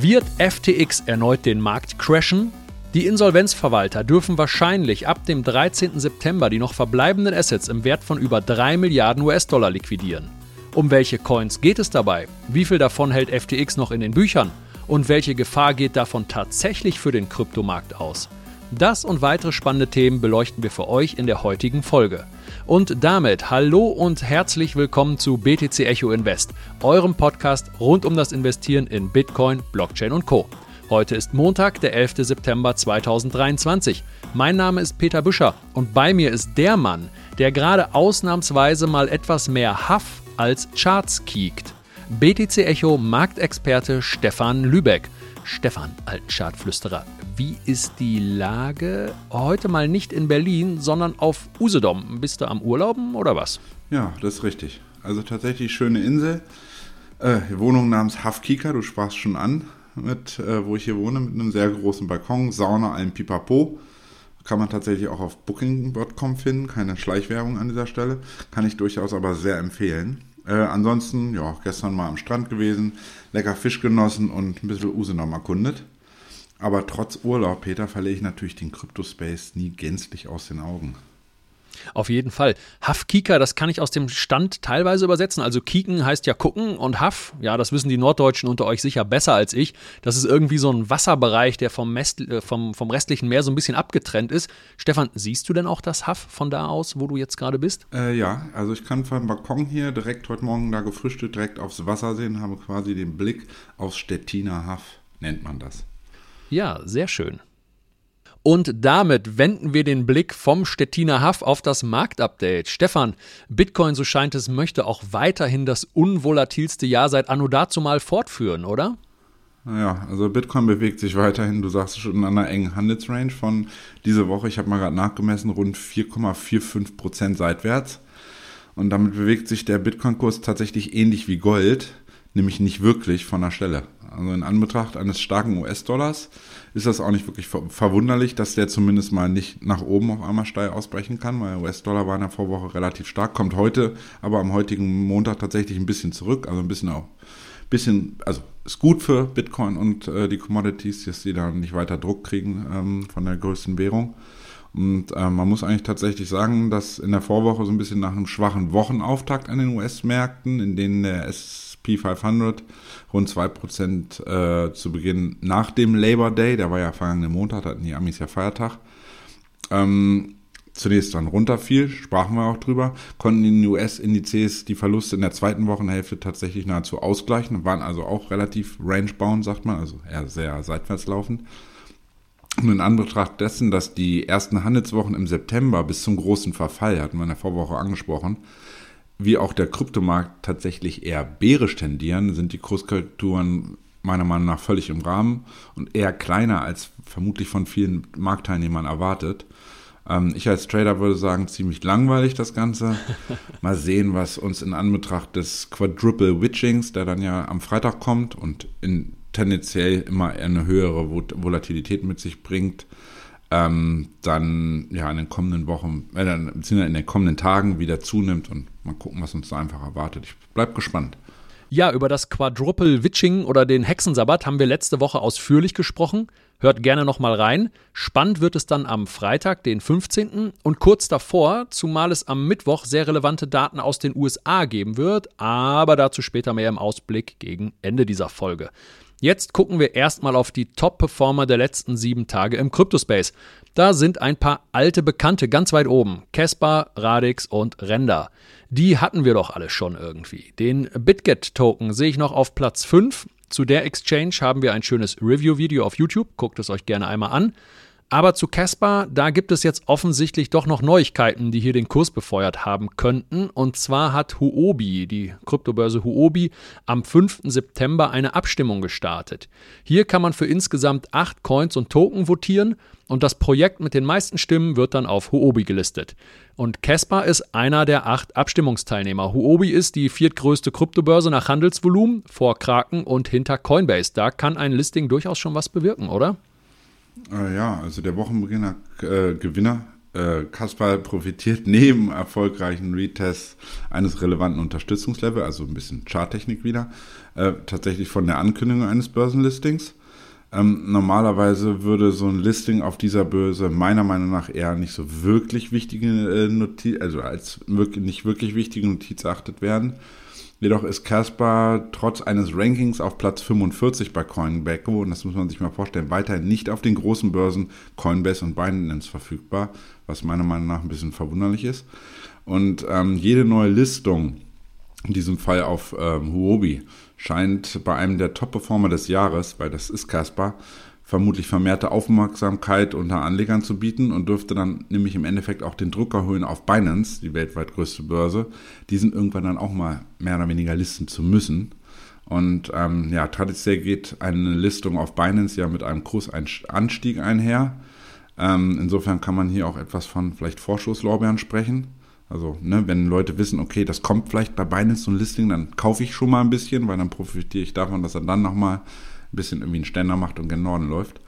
Wird FTX erneut den Markt crashen? Die Insolvenzverwalter dürfen wahrscheinlich ab dem 13. September die noch verbleibenden Assets im Wert von über 3 Milliarden US-Dollar liquidieren. Um welche Coins geht es dabei? Wie viel davon hält FTX noch in den Büchern? Und welche Gefahr geht davon tatsächlich für den Kryptomarkt aus? Das und weitere spannende Themen beleuchten wir für euch in der heutigen Folge. Und damit hallo und herzlich willkommen zu BTC Echo Invest, eurem Podcast rund um das Investieren in Bitcoin, Blockchain und Co. Heute ist Montag, der 11. September 2023. Mein Name ist Peter Büscher und bei mir ist der Mann, der gerade ausnahmsweise mal etwas mehr Haff als Charts kiekt. BTC Echo Marktexperte Stefan Lübeck. Stefan, Altchartflüsterer, wie ist die Lage? Heute mal nicht in Berlin, sondern auf Usedom. Bist du am Urlauben oder was? Ja, das ist richtig. Also tatsächlich schöne Insel. Äh, Wohnung namens Hafkika, du sprachst schon an mit, äh, wo ich hier wohne, mit einem sehr großen Balkon, Sauna, allem Pipapo. Kann man tatsächlich auch auf Booking.com finden, keine Schleichwerbung an dieser Stelle. Kann ich durchaus aber sehr empfehlen. Äh, ansonsten, ja, gestern mal am Strand gewesen, lecker Fisch genossen und ein bisschen Usedom erkundet. Aber trotz Urlaub, Peter, verliere ich natürlich den Crypto-Space nie gänzlich aus den Augen. Auf jeden Fall. Hafkika, das kann ich aus dem Stand teilweise übersetzen. Also kiken heißt ja gucken und Haf, ja, das wissen die Norddeutschen unter euch sicher besser als ich. Das ist irgendwie so ein Wasserbereich, der vom, Mest, äh, vom, vom restlichen Meer so ein bisschen abgetrennt ist. Stefan, siehst du denn auch das Haf von da aus, wo du jetzt gerade bist? Äh, ja, also ich kann vom Balkon hier direkt heute Morgen da gefrühstückt, direkt aufs Wasser sehen, habe quasi den Blick aufs Stettiner Haf, nennt man das. Ja, sehr schön. Und damit wenden wir den Blick vom Stettiner Haff auf das Marktupdate. Stefan, Bitcoin, so scheint es, möchte auch weiterhin das unvolatilste Jahr seit Anno dazu mal fortführen, oder? Ja, also Bitcoin bewegt sich weiterhin, du sagst schon, in einer engen Handelsrange von diese Woche, ich habe mal gerade nachgemessen, rund 4,45 Prozent seitwärts. Und damit bewegt sich der Bitcoin-Kurs tatsächlich ähnlich wie Gold, nämlich nicht wirklich von der Stelle. Also in Anbetracht eines starken US-Dollars ist das auch nicht wirklich verwunderlich, dass der zumindest mal nicht nach oben auf einmal steil ausbrechen kann, weil US-Dollar war in der Vorwoche relativ stark, kommt heute aber am heutigen Montag tatsächlich ein bisschen zurück, also ein bisschen auch bisschen, also ist gut für Bitcoin und äh, die Commodities, dass die da nicht weiter Druck kriegen ähm, von der größten Währung. Und äh, man muss eigentlich tatsächlich sagen, dass in der Vorwoche so ein bisschen nach einem schwachen Wochenauftakt an den US-Märkten, in denen der SP 500 rund 2% äh, zu Beginn nach dem Labor Day, der war ja vergangenen Montag, hatten die Amis ja Feiertag, ähm, zunächst dann runterfiel, sprachen wir auch drüber, konnten die US-Indizes die Verluste in der zweiten Wochenhälfte tatsächlich nahezu ausgleichen, waren also auch relativ range-bound, sagt man, also eher sehr seitwärts laufend. Und in Anbetracht dessen, dass die ersten Handelswochen im September bis zum großen Verfall, hatten wir in der Vorwoche angesprochen, wie auch der Kryptomarkt tatsächlich eher bärisch tendieren, sind die Kurskorrekturen meiner Meinung nach völlig im Rahmen und eher kleiner als vermutlich von vielen Marktteilnehmern erwartet. Ähm, ich als Trader würde sagen, ziemlich langweilig das Ganze. Mal sehen, was uns in Anbetracht des Quadruple Witchings, der dann ja am Freitag kommt und in tendenziell immer eine höhere Volatilität mit sich bringt, ähm, dann ja in den kommenden Wochen, äh, beziehungsweise in den kommenden Tagen wieder zunimmt und mal gucken, was uns da einfach erwartet. Ich bleibe gespannt. Ja, über das Quadruple Witching oder den Hexensabbat haben wir letzte Woche ausführlich gesprochen. Hört gerne nochmal rein. Spannend wird es dann am Freitag, den 15. und kurz davor, zumal es am Mittwoch sehr relevante Daten aus den USA geben wird, aber dazu später mehr im Ausblick gegen Ende dieser Folge. Jetzt gucken wir erstmal auf die Top-Performer der letzten sieben Tage im Cryptospace. Da sind ein paar alte Bekannte ganz weit oben. Casper, Radix und Render. Die hatten wir doch alle schon irgendwie. Den BitGet-Token sehe ich noch auf Platz 5. Zu der Exchange haben wir ein schönes Review-Video auf YouTube. Guckt es euch gerne einmal an. Aber zu Casper, da gibt es jetzt offensichtlich doch noch Neuigkeiten, die hier den Kurs befeuert haben könnten. Und zwar hat Huobi, die Kryptobörse Huobi, am 5. September eine Abstimmung gestartet. Hier kann man für insgesamt acht Coins und Token votieren und das Projekt mit den meisten Stimmen wird dann auf Huobi gelistet. Und Casper ist einer der acht Abstimmungsteilnehmer. Huobi ist die viertgrößte Kryptobörse nach Handelsvolumen vor Kraken und hinter Coinbase. Da kann ein Listing durchaus schon was bewirken, oder? Äh, ja, also der Wochenbeginn äh, Gewinner äh, Kaspar profitiert neben erfolgreichen Retests eines relevanten Unterstützungslevels, also ein bisschen Charttechnik wieder, äh, tatsächlich von der Ankündigung eines Börsenlistings. Ähm, normalerweise würde so ein Listing auf dieser Börse meiner Meinung nach eher nicht so wirklich wichtige äh, Notiz, also als wirklich, nicht wirklich wichtige Notiz erachtet werden. Jedoch ist Caspar trotz eines Rankings auf Platz 45 bei Coinbase, und das muss man sich mal vorstellen, weiterhin nicht auf den großen Börsen Coinbase und Binance verfügbar, was meiner Meinung nach ein bisschen verwunderlich ist. Und ähm, jede neue Listung, in diesem Fall auf ähm, Huobi, scheint bei einem der Top-Performer des Jahres, weil das ist Caspar, vermutlich vermehrte Aufmerksamkeit unter Anlegern zu bieten und dürfte dann nämlich im Endeffekt auch den Druck erhöhen auf Binance, die weltweit größte Börse, diesen irgendwann dann auch mal mehr oder weniger listen zu müssen. Und ähm, ja, traditionell geht eine Listung auf Binance ja mit einem Kursanstieg einher. Ähm, insofern kann man hier auch etwas von vielleicht Vorschusslorbeeren sprechen. Also, ne, wenn Leute wissen, okay, das kommt vielleicht bei Binance so ein Listing, dann kaufe ich schon mal ein bisschen, weil dann profitiere ich davon, dass er dann nochmal ein bisschen irgendwie einen Ständer macht und gen Norden läuft.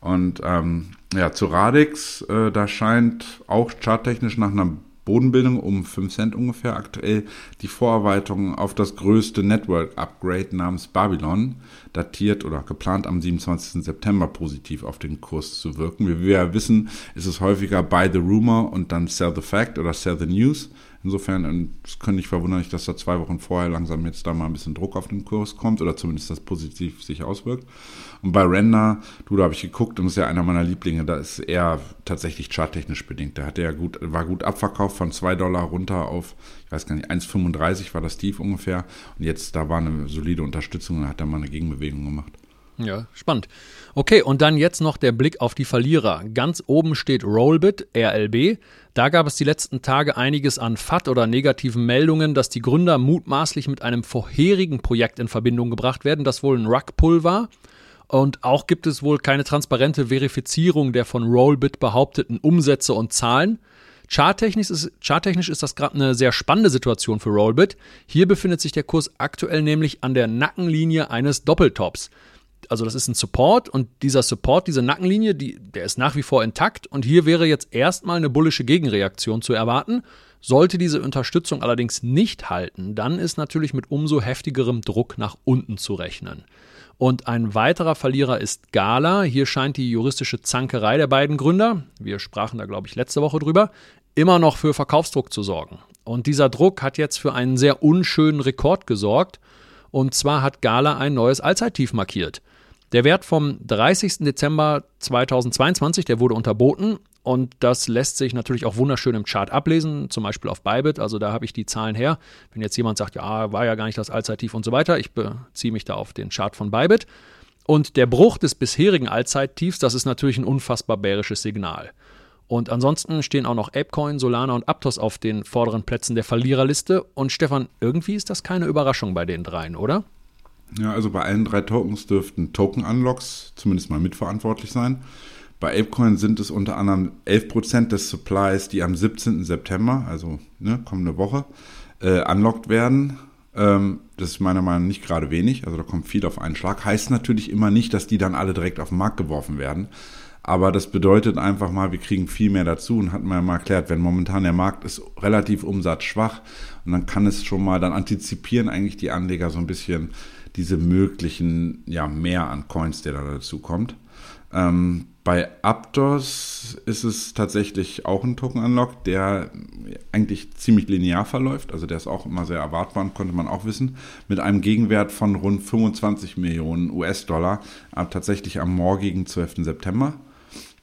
Und ähm, ja, zu Radix, äh, da scheint auch charttechnisch nach einer Bodenbildung um 5 Cent ungefähr aktuell die Vorarbeitung auf das größte Network-Upgrade namens Babylon, datiert oder geplant am 27. September positiv auf den Kurs zu wirken. Wie wir ja wissen, ist es häufiger Buy the Rumor und dann Sell the Fact oder Sell the News. Insofern es könnte ich verwundern, dass da zwei Wochen vorher langsam jetzt da mal ein bisschen Druck auf den Kurs kommt oder zumindest das positiv sich auswirkt. Und bei Render, du, da habe ich geguckt und das ist ja einer meiner Lieblinge, da ist er tatsächlich charttechnisch bedingt. Da hat er gut, war gut abverkauft von 2 Dollar runter auf, ich weiß gar nicht, 1,35 war das tief ungefähr. Und jetzt, da war eine solide Unterstützung und hat er mal eine Gegenbewegung gemacht. Ja, spannend. Okay, und dann jetzt noch der Blick auf die Verlierer. Ganz oben steht Rollbit, RLB. Da gab es die letzten Tage einiges an FAT oder negativen Meldungen, dass die Gründer mutmaßlich mit einem vorherigen Projekt in Verbindung gebracht werden, das wohl ein Rugpull war. Und auch gibt es wohl keine transparente Verifizierung der von Rollbit behaupteten Umsätze und Zahlen. Charttechnisch ist, charttechnisch ist das gerade eine sehr spannende Situation für Rollbit. Hier befindet sich der Kurs aktuell nämlich an der Nackenlinie eines Doppeltops also das ist ein Support und dieser Support, diese Nackenlinie, die, der ist nach wie vor intakt und hier wäre jetzt erstmal eine bullische Gegenreaktion zu erwarten. Sollte diese Unterstützung allerdings nicht halten, dann ist natürlich mit umso heftigerem Druck nach unten zu rechnen. Und ein weiterer Verlierer ist Gala. Hier scheint die juristische Zankerei der beiden Gründer, wir sprachen da glaube ich letzte Woche drüber, immer noch für Verkaufsdruck zu sorgen. Und dieser Druck hat jetzt für einen sehr unschönen Rekord gesorgt. Und zwar hat Gala ein neues Allzeittief markiert. Der Wert vom 30. Dezember 2022, der wurde unterboten und das lässt sich natürlich auch wunderschön im Chart ablesen, zum Beispiel auf Bybit. Also da habe ich die Zahlen her. Wenn jetzt jemand sagt, ja, war ja gar nicht das Allzeittief und so weiter, ich beziehe mich da auf den Chart von Bybit. Und der Bruch des bisherigen Allzeittiefs, das ist natürlich ein unfassbar bärisches Signal. Und ansonsten stehen auch noch Apecoin, Solana und Aptos auf den vorderen Plätzen der Verliererliste. Und Stefan, irgendwie ist das keine Überraschung bei den dreien, oder? Ja, also bei allen drei Tokens dürften Token-Unlocks zumindest mal mitverantwortlich sein. Bei Apecoin sind es unter anderem 11% des Supplies, die am 17. September, also ne, kommende Woche, äh, unlocked werden. Ähm, das ist meiner Meinung nach nicht gerade wenig, also da kommt viel auf einen Schlag. Heißt natürlich immer nicht, dass die dann alle direkt auf den Markt geworfen werden. Aber das bedeutet einfach mal, wir kriegen viel mehr dazu und hatten wir ja mal erklärt, wenn momentan der Markt ist relativ umsatzschwach und dann kann es schon mal, dann antizipieren eigentlich die Anleger so ein bisschen, diese möglichen, ja, mehr an Coins, der da dazu kommt. Ähm, bei Aptos ist es tatsächlich auch ein Token-Unlock, der eigentlich ziemlich linear verläuft. Also der ist auch immer sehr erwartbar, konnte man auch wissen. Mit einem Gegenwert von rund 25 Millionen US-Dollar, tatsächlich am morgigen 12. September.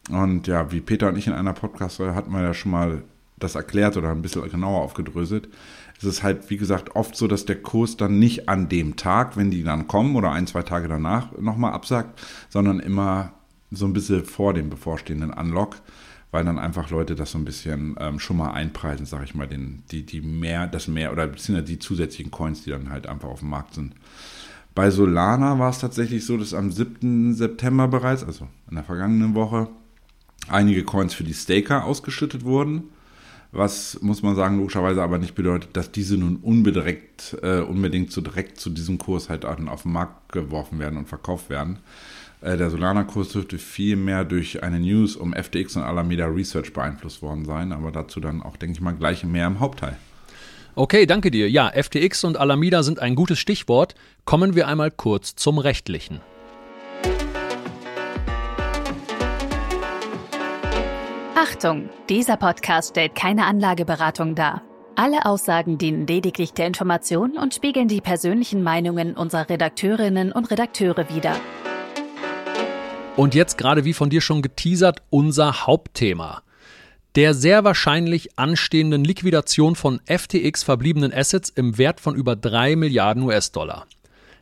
Und ja, wie Peter und ich in einer Podcast hatten wir ja schon mal das erklärt oder ein bisschen genauer aufgedröselt es ist halt, wie gesagt, oft so, dass der Kurs dann nicht an dem Tag, wenn die dann kommen oder ein, zwei Tage danach nochmal absagt, sondern immer so ein bisschen vor dem bevorstehenden Unlock, weil dann einfach Leute das so ein bisschen ähm, schon mal einpreisen, sage ich mal, den, die, die mehr, das mehr oder beziehungsweise die zusätzlichen Coins, die dann halt einfach auf dem Markt sind. Bei Solana war es tatsächlich so, dass am 7. September bereits, also in der vergangenen Woche, einige Coins für die Staker ausgeschüttet wurden was muss man sagen, logischerweise aber nicht bedeutet, dass diese nun unbedingt, äh, unbedingt so direkt zu diesem Kurs halt auf den Markt geworfen werden und verkauft werden. Äh, der Solana-Kurs dürfte viel mehr durch eine News um FTX und Alameda Research beeinflusst worden sein, aber dazu dann auch, denke ich mal, gleich mehr im Hauptteil. Okay, danke dir. Ja, FTX und Alameda sind ein gutes Stichwort. Kommen wir einmal kurz zum Rechtlichen. Achtung, dieser Podcast stellt keine Anlageberatung dar. Alle Aussagen dienen lediglich der Information und spiegeln die persönlichen Meinungen unserer Redakteurinnen und Redakteure wider. Und jetzt gerade wie von dir schon geteasert, unser Hauptthema. Der sehr wahrscheinlich anstehenden Liquidation von FTX verbliebenen Assets im Wert von über 3 Milliarden US-Dollar.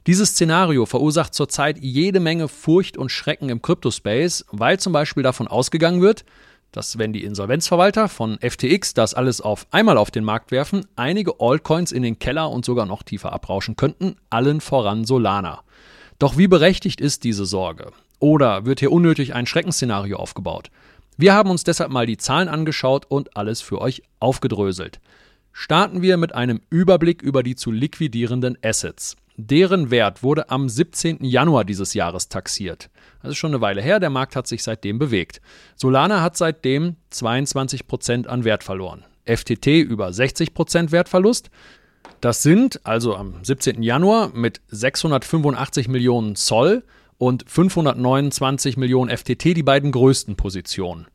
Dieses Szenario verursacht zurzeit jede Menge Furcht und Schrecken im Kryptospace, weil zum Beispiel davon ausgegangen wird, dass wenn die Insolvenzverwalter von FTX das alles auf einmal auf den Markt werfen, einige Altcoins in den Keller und sogar noch tiefer abrauschen könnten, allen voran Solana. Doch wie berechtigt ist diese Sorge? Oder wird hier unnötig ein Schreckensszenario aufgebaut? Wir haben uns deshalb mal die Zahlen angeschaut und alles für euch aufgedröselt. Starten wir mit einem Überblick über die zu liquidierenden Assets. Deren Wert wurde am 17. Januar dieses Jahres taxiert. Das ist schon eine Weile her, der Markt hat sich seitdem bewegt. Solana hat seitdem 22% an Wert verloren. FTT über 60% Wertverlust. Das sind also am 17. Januar mit 685 Millionen Zoll und 529 Millionen FTT die beiden größten Positionen.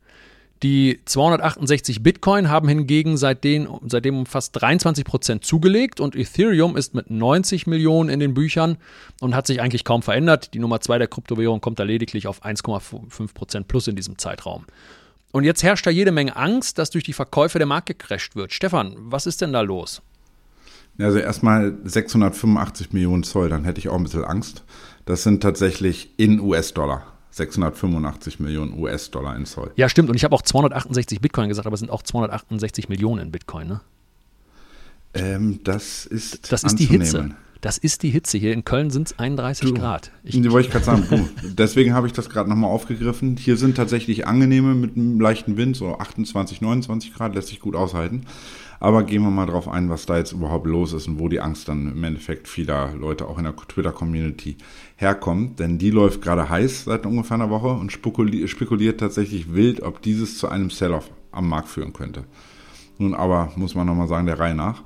Die 268 Bitcoin haben hingegen seitdem, seitdem um fast 23 Prozent zugelegt und Ethereum ist mit 90 Millionen in den Büchern und hat sich eigentlich kaum verändert. Die Nummer 2 der Kryptowährung kommt da lediglich auf 1,5 Prozent plus in diesem Zeitraum. Und jetzt herrscht da jede Menge Angst, dass durch die Verkäufe der Markt gecrasht wird. Stefan, was ist denn da los? Also erstmal 685 Millionen Zoll, dann hätte ich auch ein bisschen Angst. Das sind tatsächlich in US-Dollar. 685 Millionen US-Dollar in Zoll. Ja, stimmt. Und ich habe auch 268 Bitcoin gesagt, aber es sind auch 268 Millionen in Bitcoin, ne? Ähm, das ist Das ist die Hitze. Das ist die Hitze. Hier in Köln sind es 31 du, Grad. Ich, die wollte ich gerade sagen. Du, deswegen habe ich das gerade nochmal aufgegriffen. Hier sind tatsächlich angenehme mit einem leichten Wind, so 28, 29 Grad, lässt sich gut aushalten. Aber gehen wir mal drauf ein, was da jetzt überhaupt los ist und wo die Angst dann im Endeffekt vieler Leute auch in der Twitter-Community herkommt. Denn die läuft gerade heiß seit ungefähr einer Woche und spekuliert tatsächlich wild, ob dieses zu einem Sell-off am Markt führen könnte. Nun aber muss man nochmal sagen, der Reihe nach.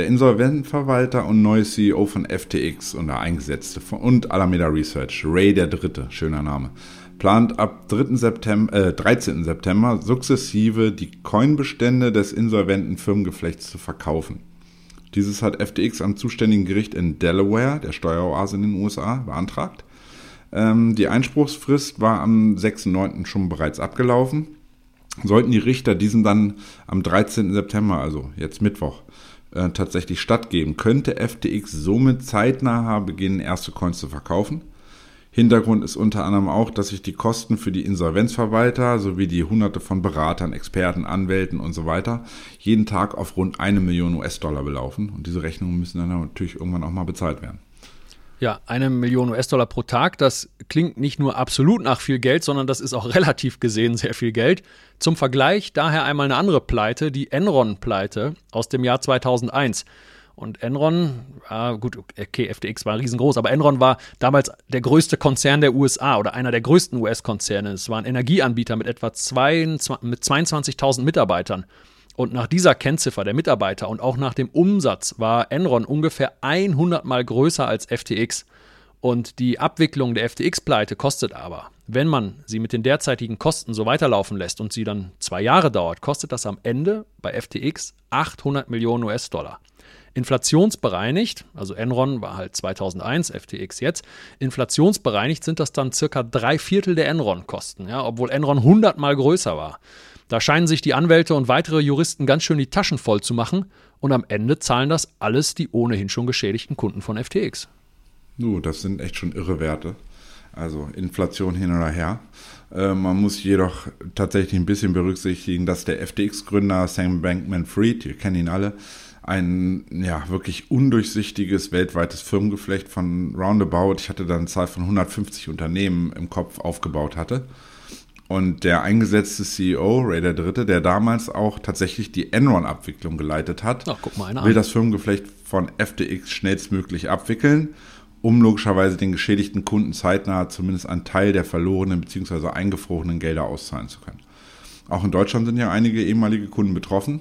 Der Insolventenverwalter und neue CEO von FTX und der Eingesetzte von, und Alameda Research, Ray der Dritte, schöner Name, plant ab 3. September, äh, 13. September sukzessive die Coinbestände des insolventen Firmengeflechts zu verkaufen. Dieses hat FTX am zuständigen Gericht in Delaware, der Steueroase in den USA, beantragt. Ähm, die Einspruchsfrist war am 6.9. schon bereits abgelaufen. Sollten die Richter diesen dann am 13. September, also jetzt Mittwoch, äh, tatsächlich stattgeben, könnte FTX somit zeitnah beginnen, erste Coins zu verkaufen. Hintergrund ist unter anderem auch, dass sich die Kosten für die Insolvenzverwalter sowie die hunderte von Beratern, Experten, Anwälten und so weiter jeden Tag auf rund eine Million US-Dollar belaufen. Und diese Rechnungen müssen dann natürlich irgendwann auch mal bezahlt werden. Ja, eine Million US-Dollar pro Tag, das klingt nicht nur absolut nach viel Geld, sondern das ist auch relativ gesehen sehr viel Geld. Zum Vergleich daher einmal eine andere Pleite, die Enron-Pleite aus dem Jahr 2001. Und Enron, ja, gut, okay, FTX war riesengroß, aber Enron war damals der größte Konzern der USA oder einer der größten US-Konzerne. Es war ein Energieanbieter mit etwa 22.000 Mitarbeitern. Und nach dieser Kennziffer der Mitarbeiter und auch nach dem Umsatz war Enron ungefähr 100 mal größer als FTX. Und die Abwicklung der FTX-Pleite kostet aber, wenn man sie mit den derzeitigen Kosten so weiterlaufen lässt und sie dann zwei Jahre dauert, kostet das am Ende bei FTX 800 Millionen US-Dollar. Inflationsbereinigt, also Enron war halt 2001, FTX jetzt, inflationsbereinigt sind das dann circa drei Viertel der Enron-Kosten, ja, obwohl Enron hundertmal größer war. Da scheinen sich die Anwälte und weitere Juristen ganz schön die Taschen voll zu machen und am Ende zahlen das alles die ohnehin schon geschädigten Kunden von FTX. Nu, das sind echt schon irre Werte. Also Inflation hin oder her. Äh, man muss jedoch tatsächlich ein bisschen berücksichtigen, dass der FTX-Gründer Sam Bankman-Fried, wir kennen ihn alle, ein ja wirklich undurchsichtiges weltweites Firmengeflecht von roundabout, ich hatte da eine Zahl von 150 Unternehmen im Kopf aufgebaut hatte. Und der eingesetzte CEO, Ray der Dritte, der damals auch tatsächlich die Enron-Abwicklung geleitet hat, Ach, will das Firmengeflecht von FTX schnellstmöglich abwickeln um logischerweise den geschädigten Kunden zeitnah zumindest einen Teil der verlorenen bzw. eingefrorenen Gelder auszahlen zu können. Auch in Deutschland sind ja einige ehemalige Kunden betroffen.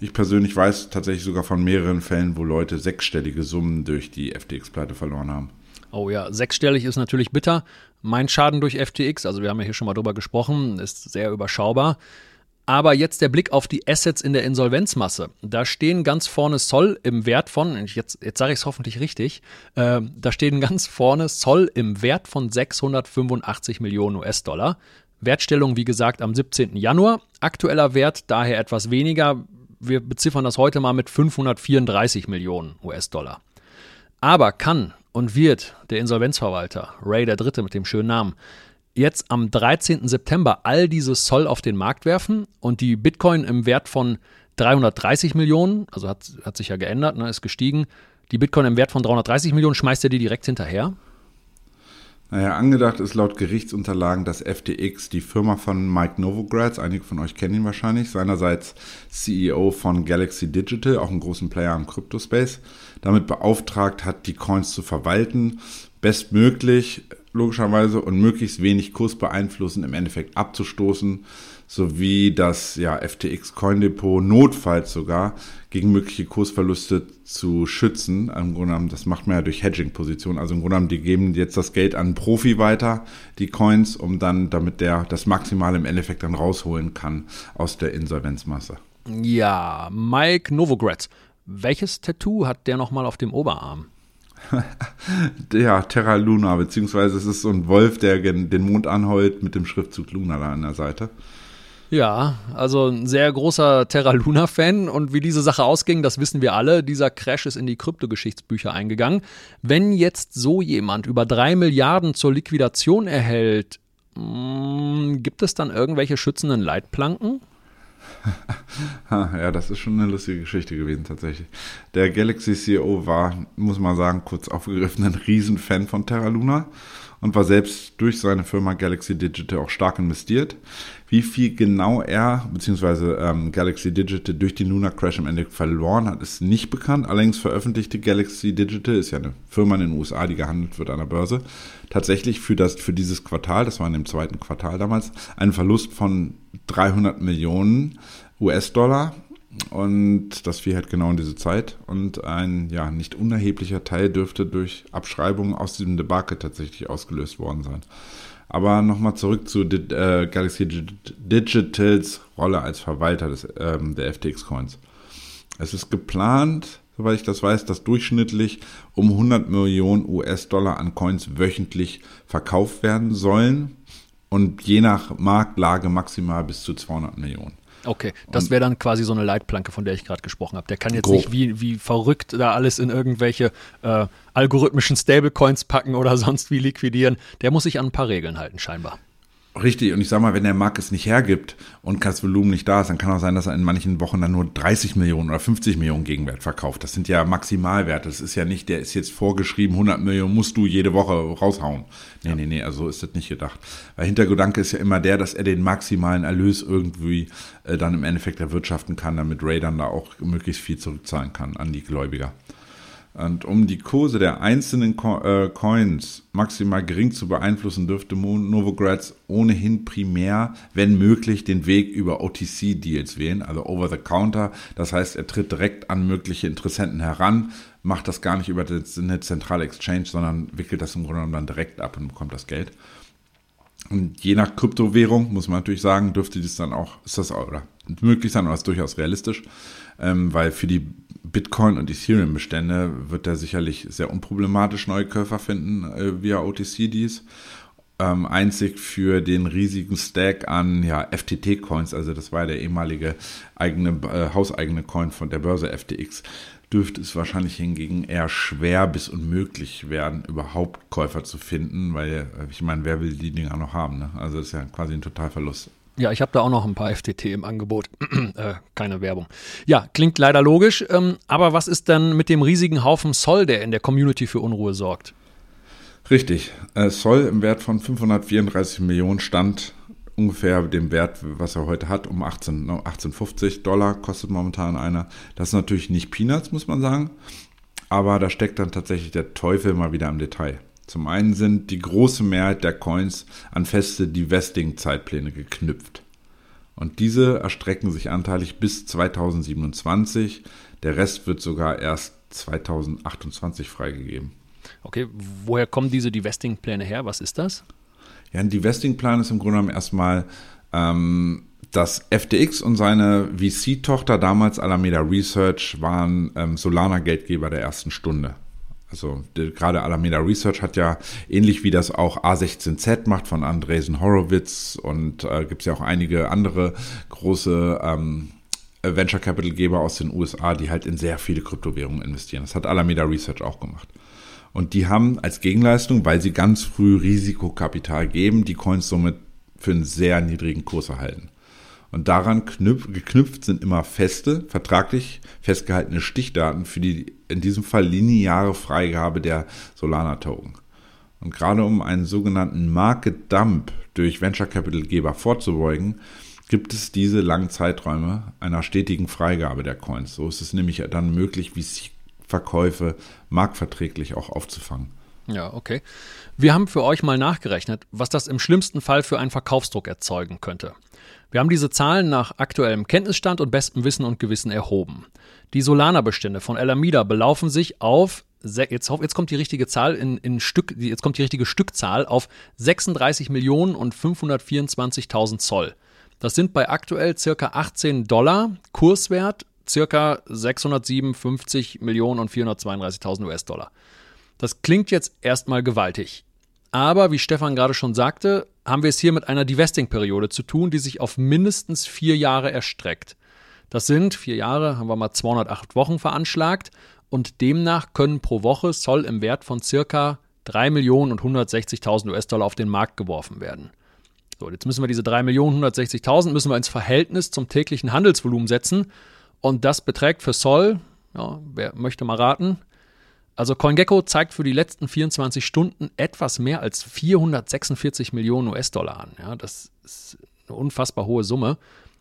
Ich persönlich weiß tatsächlich sogar von mehreren Fällen, wo Leute sechsstellige Summen durch die FTX-Pleite verloren haben. Oh ja, sechsstellig ist natürlich bitter. Mein Schaden durch FTX, also wir haben ja hier schon mal drüber gesprochen, ist sehr überschaubar. Aber jetzt der Blick auf die Assets in der Insolvenzmasse. Da stehen ganz vorne Zoll im Wert von, jetzt, jetzt sage ich es hoffentlich richtig, äh, da stehen ganz vorne Zoll im Wert von 685 Millionen US-Dollar. Wertstellung, wie gesagt, am 17. Januar. Aktueller Wert daher etwas weniger. Wir beziffern das heute mal mit 534 Millionen US-Dollar. Aber kann und wird der Insolvenzverwalter, Ray der Dritte mit dem schönen Namen, jetzt am 13. September all dieses Zoll auf den Markt werfen und die Bitcoin im Wert von 330 Millionen, also hat, hat sich ja geändert, ne, ist gestiegen, die Bitcoin im Wert von 330 Millionen, schmeißt er die direkt hinterher? Naja, angedacht ist laut Gerichtsunterlagen, dass FTX, die Firma von Mike Novogratz, einige von euch kennen ihn wahrscheinlich, seinerseits CEO von Galaxy Digital, auch einen großen Player im Crypto-Space, damit beauftragt hat, die Coins zu verwalten, bestmöglich logischerweise und möglichst wenig Kurs beeinflussen, im Endeffekt abzustoßen, sowie das ja, FTX Coin Depot notfalls sogar gegen mögliche Kursverluste zu schützen. Im Grunde genommen, das macht man ja durch Hedging-Positionen. Also im Grunde genommen, die geben jetzt das Geld an einen Profi weiter, die Coins, um dann, damit der das Maximale im Endeffekt dann rausholen kann aus der Insolvenzmasse. Ja, Mike Novogratz. Welches Tattoo hat der nochmal auf dem Oberarm? ja, Terra Luna, beziehungsweise es ist so ein Wolf, der den Mond anheult mit dem Schriftzug Luna da an der Seite. Ja, also ein sehr großer Terra Luna-Fan und wie diese Sache ausging, das wissen wir alle. Dieser Crash ist in die Kryptogeschichtsbücher eingegangen. Wenn jetzt so jemand über drei Milliarden zur Liquidation erhält, mh, hm, gibt es dann irgendwelche schützenden Leitplanken? ja, das ist schon eine lustige Geschichte gewesen tatsächlich. Der Galaxy CEO war, muss man sagen, kurz aufgegriffen, ein Riesenfan von Terra Luna und war selbst durch seine Firma Galaxy Digital auch stark investiert. Wie viel genau er bzw. Ähm, Galaxy Digital durch den Luna Crash im Endeffekt verloren hat, ist nicht bekannt. Allerdings veröffentlichte Galaxy Digital, ist ja eine Firma in den USA, die gehandelt wird an der Börse, tatsächlich für, das, für dieses Quartal, das war in dem zweiten Quartal damals, einen Verlust von 300 Millionen US-Dollar und das fiel halt genau in diese Zeit. Und ein ja nicht unerheblicher Teil dürfte durch Abschreibungen aus diesem Debakel tatsächlich ausgelöst worden sein. Aber nochmal zurück zu äh, Galaxy Digitals Rolle als Verwalter des, ähm, der FTX-Coins. Es ist geplant, soweit ich das weiß, dass durchschnittlich um 100 Millionen US-Dollar an Coins wöchentlich verkauft werden sollen und je nach Marktlage maximal bis zu 200 Millionen. Okay, das wäre dann quasi so eine Leitplanke, von der ich gerade gesprochen habe. Der kann jetzt grob. nicht wie, wie verrückt da alles in irgendwelche äh, algorithmischen Stablecoins packen oder sonst wie liquidieren. Der muss sich an ein paar Regeln halten, scheinbar. Richtig, und ich sag mal, wenn der Markt es nicht hergibt und das Volumen nicht da ist, dann kann auch sein, dass er in manchen Wochen dann nur 30 Millionen oder 50 Millionen Gegenwert verkauft. Das sind ja Maximalwerte. Das ist ja nicht, der ist jetzt vorgeschrieben, 100 Millionen musst du jede Woche raushauen. Nee, ja. nee, nee, also so ist das nicht gedacht. Weil Hintergedanke ist ja immer der, dass er den maximalen Erlös irgendwie äh, dann im Endeffekt erwirtschaften kann, damit Ray dann da auch möglichst viel zurückzahlen kann an die Gläubiger. Und um die Kurse der einzelnen Co äh, Coins maximal gering zu beeinflussen, dürfte Novogratz ohnehin primär, wenn möglich, den Weg über OTC-Deals wählen, also Over the Counter. Das heißt, er tritt direkt an mögliche Interessenten heran, macht das gar nicht über eine zentrale Exchange, sondern wickelt das im Grunde genommen dann direkt ab und bekommt das Geld. Und je nach Kryptowährung, muss man natürlich sagen, dürfte das dann auch, ist das auch, oder möglich sein, oder ist durchaus realistisch, ähm, weil für die Bitcoin- und Ethereum-Bestände wird er sicherlich sehr unproblematisch neue Käufer finden äh, via OTC-Deals. Ähm, einzig für den riesigen Stack an ja, FTT-Coins, also das war der ehemalige eigene, äh, hauseigene Coin von der Börse FTX, dürfte es wahrscheinlich hingegen eher schwer bis unmöglich werden, überhaupt Käufer zu finden, weil äh, ich meine, wer will die Dinger noch haben? Ne? Also das ist ja quasi ein Totalverlust. Ja, ich habe da auch noch ein paar FTT im Angebot. äh, keine Werbung. Ja, klingt leider logisch. Ähm, aber was ist denn mit dem riesigen Haufen Soll, der in der Community für Unruhe sorgt? Richtig. Äh, Soll im Wert von 534 Millionen stand ungefähr dem Wert, was er heute hat, um 18, 1850 Dollar kostet momentan einer. Das ist natürlich nicht Peanuts, muss man sagen. aber da steckt dann tatsächlich der Teufel mal wieder im Detail. Zum einen sind die große Mehrheit der Coins an feste Divesting-Zeitpläne geknüpft. Und diese erstrecken sich anteilig bis 2027. Der Rest wird sogar erst 2028 freigegeben. Okay, woher kommen diese Divesting-Pläne her? Was ist das? Ja, ein Divesting-Plan ist im Grunde genommen erstmal, ähm, dass FTX und seine VC-Tochter damals Alameda Research waren ähm, Solana-Geldgeber der ersten Stunde. Also gerade Alameda Research hat ja ähnlich wie das auch A16Z macht von Andresen Horowitz und äh, gibt es ja auch einige andere große ähm, Venture Capital Geber aus den USA, die halt in sehr viele Kryptowährungen investieren. Das hat Alameda Research auch gemacht. Und die haben als Gegenleistung, weil sie ganz früh Risikokapital geben, die Coins somit für einen sehr niedrigen Kurs erhalten. Und daran knüpf, geknüpft sind immer feste, vertraglich festgehaltene Stichdaten für die in diesem Fall lineare Freigabe der Solana-Token. Und gerade um einen sogenannten Market Dump durch Venture Capital Geber vorzubeugen, gibt es diese langen Zeiträume einer stetigen Freigabe der Coins. So ist es nämlich dann möglich, VC-Verkäufe marktverträglich auch aufzufangen. Ja, okay. Wir haben für euch mal nachgerechnet, was das im schlimmsten Fall für einen Verkaufsdruck erzeugen könnte. Wir haben diese Zahlen nach aktuellem Kenntnisstand und bestem Wissen und Gewissen erhoben. Die Solana-Bestände von Alameda belaufen sich auf jetzt, jetzt kommt die richtige Zahl in, in Stück, jetzt kommt die richtige Stückzahl auf 36 Millionen und 524.000 Zoll. Das sind bei aktuell circa 18 Dollar Kurswert circa 657 Millionen und 432.000 US-Dollar. Das klingt jetzt erstmal gewaltig. Aber wie Stefan gerade schon sagte, haben wir es hier mit einer Divesting-Periode zu tun, die sich auf mindestens vier Jahre erstreckt. Das sind vier Jahre, haben wir mal 208 Wochen veranschlagt und demnach können pro Woche Zoll im Wert von circa 3 Millionen und 160.000 US-Dollar auf den Markt geworfen werden. So, jetzt müssen wir diese 3 Millionen 160.000 müssen wir ins Verhältnis zum täglichen Handelsvolumen setzen und das beträgt für Zoll, ja, wer möchte mal raten, also CoinGecko zeigt für die letzten 24 Stunden etwas mehr als 446 Millionen US-Dollar an. Ja, das ist eine unfassbar hohe Summe.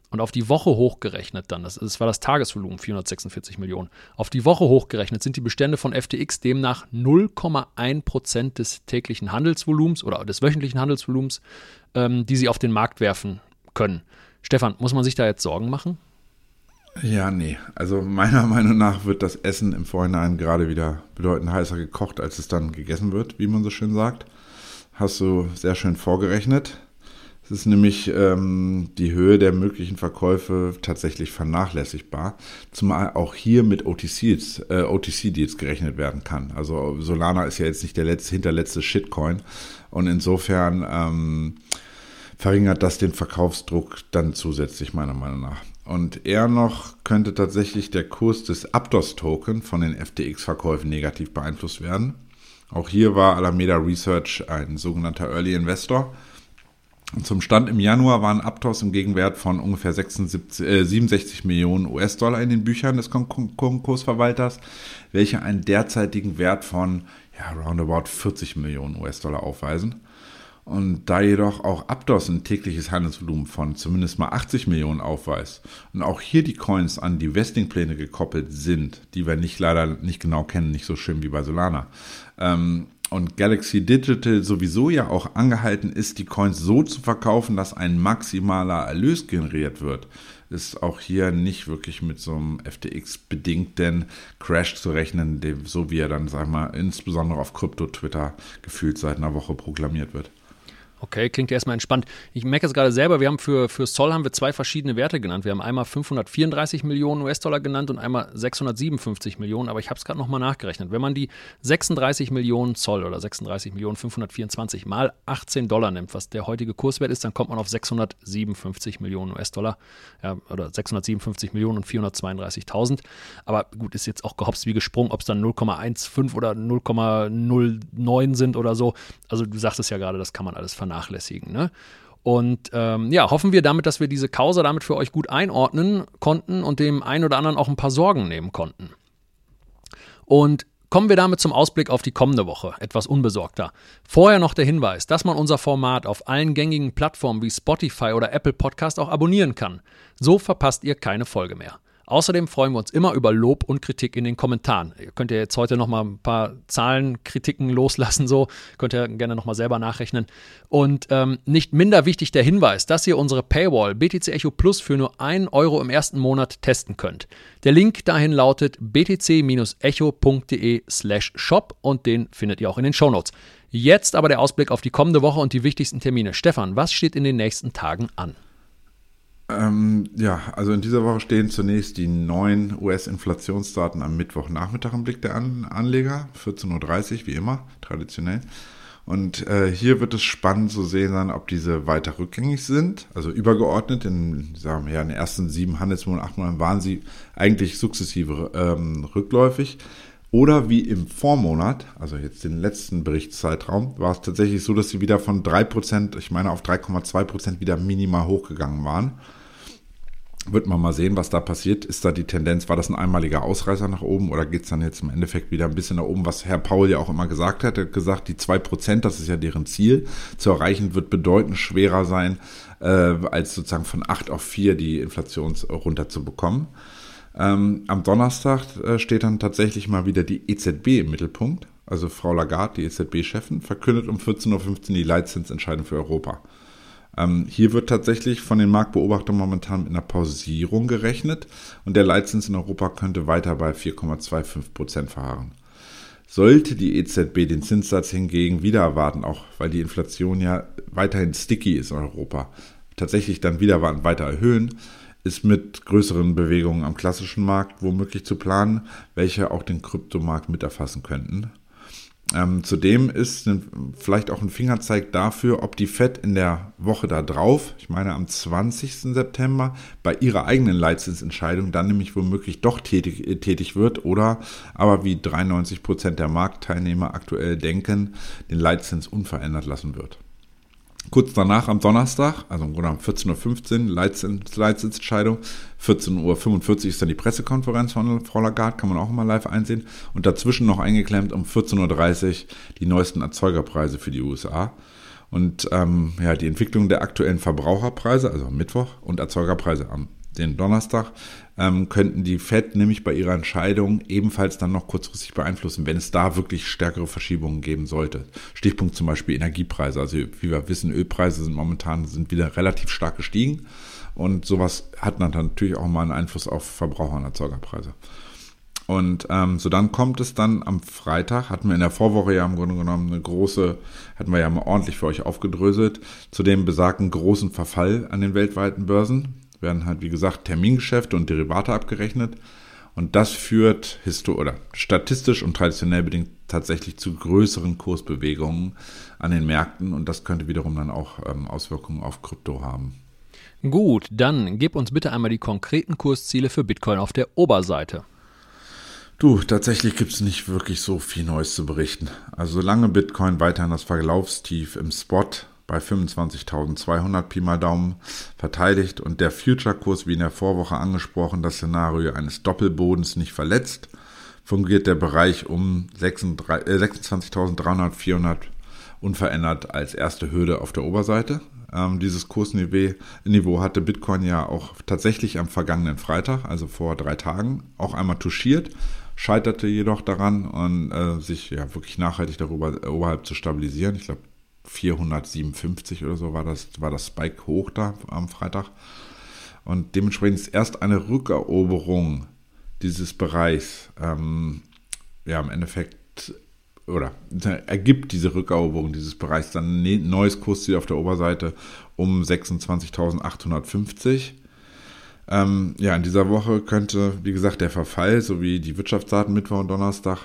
Und auf die Woche hochgerechnet dann, das, das war das Tagesvolumen, 446 Millionen. Auf die Woche hochgerechnet sind die Bestände von FTX demnach 0,1 Prozent des täglichen Handelsvolumens oder des wöchentlichen Handelsvolumens, ähm, die sie auf den Markt werfen können. Stefan, muss man sich da jetzt Sorgen machen? Ja, nee. Also meiner Meinung nach wird das Essen im Vorhinein gerade wieder bedeutend heißer gekocht, als es dann gegessen wird, wie man so schön sagt. Hast du sehr schön vorgerechnet. Es ist nämlich ähm, die Höhe der möglichen Verkäufe tatsächlich vernachlässigbar, zumal auch hier mit OTCs, äh, OTC-Deals gerechnet werden kann. Also Solana ist ja jetzt nicht der letzte, hinterletzte Shitcoin und insofern ähm, verringert das den Verkaufsdruck dann zusätzlich meiner Meinung nach. Und eher noch könnte tatsächlich der Kurs des Aptos-Token von den FTX-Verkäufen negativ beeinflusst werden. Auch hier war Alameda Research ein sogenannter Early Investor. Zum Stand im Januar waren Aptos im Gegenwert von ungefähr 76, äh, 67 Millionen US-Dollar in den Büchern des Konkursverwalters, welche einen derzeitigen Wert von ja, roundabout 40 Millionen US-Dollar aufweisen. Und da jedoch auch Aptos ein tägliches Handelsvolumen von zumindest mal 80 Millionen aufweist. Und auch hier die Coins an die Vesting-Pläne gekoppelt sind, die wir nicht leider nicht genau kennen, nicht so schön wie bei Solana, ähm, und Galaxy Digital sowieso ja auch angehalten ist, die Coins so zu verkaufen, dass ein maximaler Erlös generiert wird, ist auch hier nicht wirklich mit so einem FTX-bedingten Crash zu rechnen, so wie er dann, sag mal, insbesondere auf Krypto-Twitter gefühlt seit einer Woche proklamiert wird. Okay, klingt erstmal entspannt. Ich merke es gerade selber, wir haben für, für Sol haben wir zwei verschiedene Werte genannt. Wir haben einmal 534 Millionen US-Dollar genannt und einmal 657 Millionen, aber ich habe es gerade nochmal nachgerechnet. Wenn man die 36 Millionen Zoll oder 36 Millionen 524 mal 18 Dollar nimmt, was der heutige Kurswert ist, dann kommt man auf 657 Millionen US-Dollar ja, oder 657 Millionen und 432.000. Aber gut, ist jetzt auch gehopst wie gesprungen, ob es dann 0,15 oder 0,09 sind oder so. Also du sagst es ja gerade, das kann man alles vernehmen vernachlässigen. Ne? Und ähm, ja, hoffen wir damit, dass wir diese Causa damit für euch gut einordnen konnten und dem einen oder anderen auch ein paar Sorgen nehmen konnten. Und kommen wir damit zum Ausblick auf die kommende Woche, etwas unbesorgter. Vorher noch der Hinweis, dass man unser Format auf allen gängigen Plattformen wie Spotify oder Apple Podcast auch abonnieren kann. So verpasst ihr keine Folge mehr. Außerdem freuen wir uns immer über Lob und Kritik in den Kommentaren. Ihr könnt ja jetzt heute noch mal ein paar Zahlen, Kritiken loslassen, so könnt ihr gerne noch mal selber nachrechnen. Und ähm, nicht minder wichtig der Hinweis, dass ihr unsere Paywall BTC Echo Plus für nur 1 Euro im ersten Monat testen könnt. Der Link dahin lautet btc-echo.de/slash shop und den findet ihr auch in den Shownotes. Jetzt aber der Ausblick auf die kommende Woche und die wichtigsten Termine. Stefan, was steht in den nächsten Tagen an? Ähm, ja, also in dieser Woche stehen zunächst die neuen US-Inflationsdaten am Mittwochnachmittag im Blick der An Anleger, 14.30 Uhr wie immer, traditionell. Und äh, hier wird es spannend zu sehen sein, ob diese weiter rückgängig sind, also übergeordnet. In, sagen wir in den ersten sieben Handelsmonaten, acht Monaten waren sie eigentlich sukzessive ähm, rückläufig. Oder wie im Vormonat, also jetzt den letzten Berichtszeitraum, war es tatsächlich so, dass sie wieder von 3%, ich meine auf 3,2% wieder minimal hochgegangen waren wird man mal sehen, was da passiert. Ist da die Tendenz, war das ein einmaliger Ausreißer nach oben oder geht es dann jetzt im Endeffekt wieder ein bisschen nach oben, was Herr Paul ja auch immer gesagt hat. Er hat gesagt, die 2%, das ist ja deren Ziel, zu erreichen, wird bedeutend schwerer sein, äh, als sozusagen von 8 auf 4 die Inflation runterzubekommen. Ähm, am Donnerstag äh, steht dann tatsächlich mal wieder die EZB im Mittelpunkt. Also Frau Lagarde, die EZB-Chefin, verkündet um 14.15 Uhr die Leitzinsentscheidung für Europa. Ähm, hier wird tatsächlich von den Marktbeobachtern momentan mit einer Pausierung gerechnet und der Leitzins in Europa könnte weiter bei 4,25 Prozent verharren. Sollte die EZB den Zinssatz hingegen wieder erwarten, auch weil die Inflation ja weiterhin sticky ist in Europa, tatsächlich dann wieder weiter erhöhen, ist mit größeren Bewegungen am klassischen Markt womöglich zu planen, welche auch den Kryptomarkt mit erfassen könnten. Ähm, zudem ist vielleicht auch ein Fingerzeig dafür, ob die FED in der Woche da drauf, ich meine am 20. September, bei ihrer eigenen Leitzinsentscheidung dann nämlich womöglich doch tätig, äh, tätig wird oder aber wie 93 Prozent der Marktteilnehmer aktuell denken, den Leitzins unverändert lassen wird. Kurz danach am Donnerstag, also im Grunde um 14.15 Uhr, Leitzins, Leitzinsentscheidung. 14.45 Uhr ist dann die Pressekonferenz von Frau Lagarde, kann man auch mal live einsehen. Und dazwischen noch eingeklemmt um 14.30 Uhr die neuesten Erzeugerpreise für die USA. Und ähm, ja, die Entwicklung der aktuellen Verbraucherpreise, also am Mittwoch, und Erzeugerpreise am den Donnerstag, ähm, könnten die FED nämlich bei ihrer Entscheidung ebenfalls dann noch kurzfristig beeinflussen, wenn es da wirklich stärkere Verschiebungen geben sollte. Stichpunkt zum Beispiel Energiepreise. Also wie wir wissen, Ölpreise sind momentan sind wieder relativ stark gestiegen und sowas hat dann natürlich auch mal einen Einfluss auf Verbraucher- und Erzeugerpreise. Und ähm, so dann kommt es dann am Freitag, hatten wir in der Vorwoche ja im Grunde genommen eine große, hatten wir ja mal ordentlich für euch aufgedröselt, zu dem besagten großen Verfall an den weltweiten Börsen werden halt, wie gesagt, Termingeschäfte und Derivate abgerechnet. Und das führt oder statistisch und traditionell bedingt tatsächlich zu größeren Kursbewegungen an den Märkten. Und das könnte wiederum dann auch ähm, Auswirkungen auf Krypto haben. Gut, dann gib uns bitte einmal die konkreten Kursziele für Bitcoin auf der Oberseite. Du, tatsächlich gibt es nicht wirklich so viel Neues zu berichten. Also solange Bitcoin weiterhin das Verlaufstief im Spot bei 25.200 Pi mal Daumen verteidigt und der Future-Kurs, wie in der Vorwoche angesprochen, das Szenario eines Doppelbodens nicht verletzt, fungiert der Bereich um 26.300, 400 äh, unverändert als erste Hürde auf der Oberseite. Ähm, dieses Kursniveau hatte Bitcoin ja auch tatsächlich am vergangenen Freitag, also vor drei Tagen, auch einmal touchiert, scheiterte jedoch daran und äh, sich ja wirklich nachhaltig darüber äh, oberhalb zu stabilisieren. Ich glaube, 457 oder so war das, war das Spike hoch da am Freitag. Und dementsprechend ist erst eine Rückeroberung dieses Bereichs, ähm, ja, im Endeffekt, oder ergibt diese Rückeroberung dieses Bereichs dann ein neues Kursziel auf der Oberseite um 26.850. Ähm, ja, in dieser Woche könnte, wie gesagt, der Verfall sowie die Wirtschaftsdaten Mittwoch und Donnerstag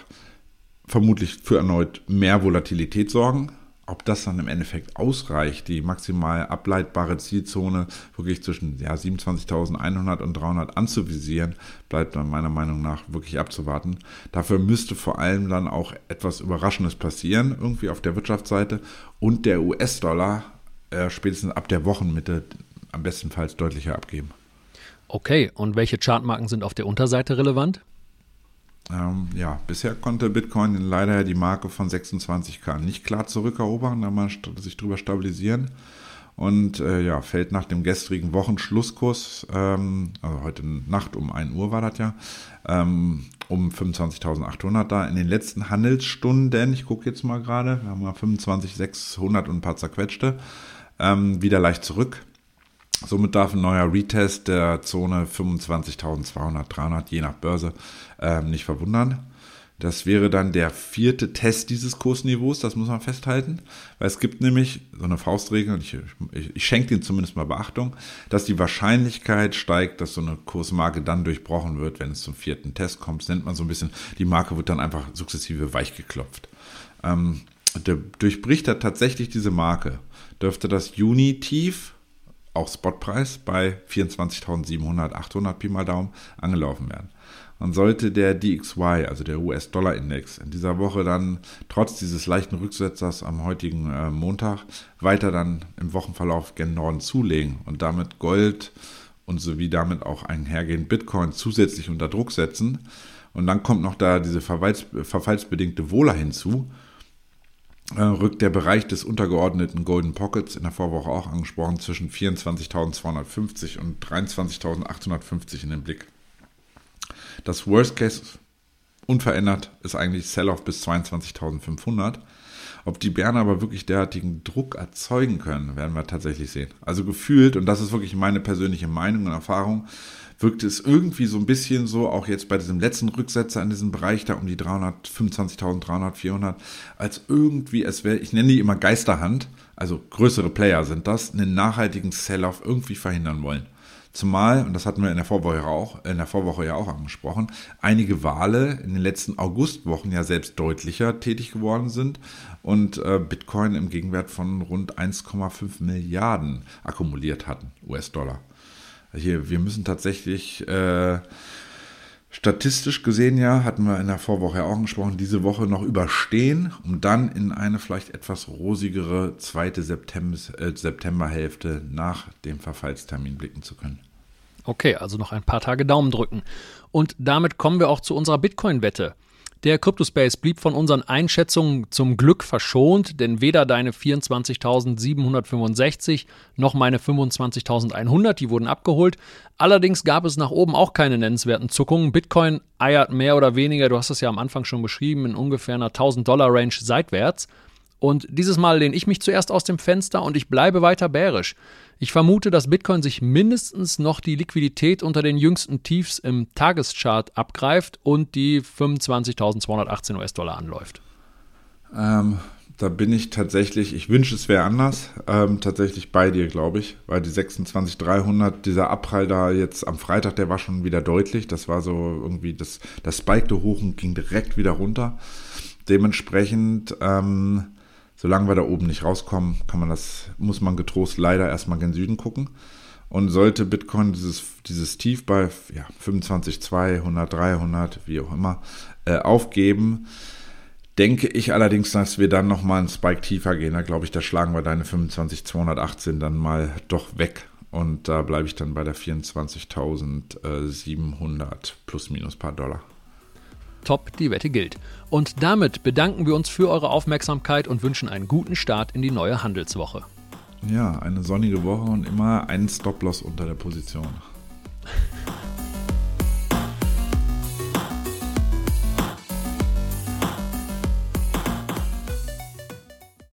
vermutlich für erneut mehr Volatilität sorgen ob das dann im Endeffekt ausreicht, die maximal ableitbare Zielzone wirklich zwischen ja, 27.100 und 300 anzuvisieren, bleibt dann meiner Meinung nach wirklich abzuwarten. Dafür müsste vor allem dann auch etwas Überraschendes passieren, irgendwie auf der Wirtschaftsseite und der US-Dollar äh, spätestens ab der Wochenmitte am bestenfalls deutlicher abgeben. Okay, und welche Chartmarken sind auf der Unterseite relevant? Ähm, ja, bisher konnte Bitcoin leider die Marke von 26k nicht klar zurückerobern, da man sich drüber stabilisieren. und äh, ja, fällt nach dem gestrigen Wochenschlusskurs, ähm, also heute Nacht um 1 Uhr war das ja, ähm, um 25.800 da. In den letzten Handelsstunden, ich gucke jetzt mal gerade, wir haben mal 25.600 und ein paar zerquetschte, ähm, wieder leicht zurück. Somit darf ein neuer Retest der Zone 25.200, 300, je nach Börse, ähm, nicht verwundern. Das wäre dann der vierte Test dieses Kursniveaus, das muss man festhalten. Weil es gibt nämlich so eine Faustregel, und ich, ich, ich schenke dem zumindest mal Beachtung, dass die Wahrscheinlichkeit steigt, dass so eine Kursmarke dann durchbrochen wird, wenn es zum vierten Test kommt. Das nennt man so ein bisschen, die Marke wird dann einfach sukzessive weichgeklopft. Ähm, der, durchbricht er tatsächlich diese Marke, dürfte das Juni-Tief, auch Spotpreis, bei 24.700, 800 Pi mal Daumen angelaufen werden. Und sollte der DXY, also der US-Dollar-Index, in dieser Woche dann trotz dieses leichten Rücksetzers am heutigen äh, Montag weiter dann im Wochenverlauf gen Norden zulegen und damit Gold und sowie damit auch einhergehend Bitcoin zusätzlich unter Druck setzen. Und dann kommt noch da diese verfalls, verfallsbedingte Wohler hinzu, rückt der Bereich des untergeordneten Golden Pockets in der Vorwoche auch angesprochen zwischen 24.250 und 23.850 in den Blick. Das Worst Case unverändert ist eigentlich Sell-off bis 22.500. Ob die Bären aber wirklich derartigen Druck erzeugen können, werden wir tatsächlich sehen. Also gefühlt, und das ist wirklich meine persönliche Meinung und Erfahrung, wirkt es irgendwie so ein bisschen so, auch jetzt bei diesem letzten Rücksetzer in diesem Bereich da um die 325.300, 400, als irgendwie, es wäre, ich nenne die immer Geisterhand, also größere Player sind das, einen nachhaltigen Sell-off irgendwie verhindern wollen. Zumal, und das hatten wir in der Vorwoche auch, in der Vorwoche ja auch angesprochen, einige Wale in den letzten Augustwochen ja selbst deutlicher tätig geworden sind und äh, Bitcoin im Gegenwert von rund 1,5 Milliarden akkumuliert hatten, US-Dollar. Hier, wir müssen tatsächlich äh, statistisch gesehen ja, hatten wir in der Vorwoche auch angesprochen, diese Woche noch überstehen, um dann in eine vielleicht etwas rosigere zweite September, äh, Septemberhälfte nach dem Verfallstermin blicken zu können. Okay, also noch ein paar Tage Daumen drücken. Und damit kommen wir auch zu unserer Bitcoin-Wette. Der Cryptospace blieb von unseren Einschätzungen zum Glück verschont, denn weder deine 24.765 noch meine 25.100, die wurden abgeholt. Allerdings gab es nach oben auch keine nennenswerten Zuckungen. Bitcoin eiert mehr oder weniger, du hast es ja am Anfang schon beschrieben, in ungefähr einer 1000 Dollar Range seitwärts. Und dieses Mal lehne ich mich zuerst aus dem Fenster und ich bleibe weiter bärisch. Ich vermute, dass Bitcoin sich mindestens noch die Liquidität unter den jüngsten Tiefs im Tageschart abgreift und die 25.218 US-Dollar anläuft. Ähm, da bin ich tatsächlich, ich wünsche es wäre anders, ähm, tatsächlich bei dir, glaube ich, weil die 26.300, dieser Abprall da jetzt am Freitag, der war schon wieder deutlich. Das war so irgendwie, das, das spikte hoch und ging direkt wieder runter. Dementsprechend, ähm, solange wir da oben nicht rauskommen, kann man das, muss man getrost leider erstmal gen Süden gucken. Und sollte Bitcoin dieses, dieses Tief bei ja, 25, 200, 300, wie auch immer, äh, aufgeben, denke ich allerdings, dass wir dann nochmal einen Spike tiefer gehen. Da glaube ich, da schlagen wir deine 25, 218 dann mal doch weg. Und da bleibe ich dann bei der 24.700 plus minus paar Dollar. Top, die Wette gilt. Und damit bedanken wir uns für eure Aufmerksamkeit und wünschen einen guten Start in die neue Handelswoche. Ja, eine sonnige Woche und immer einen Stop-Loss unter der Position.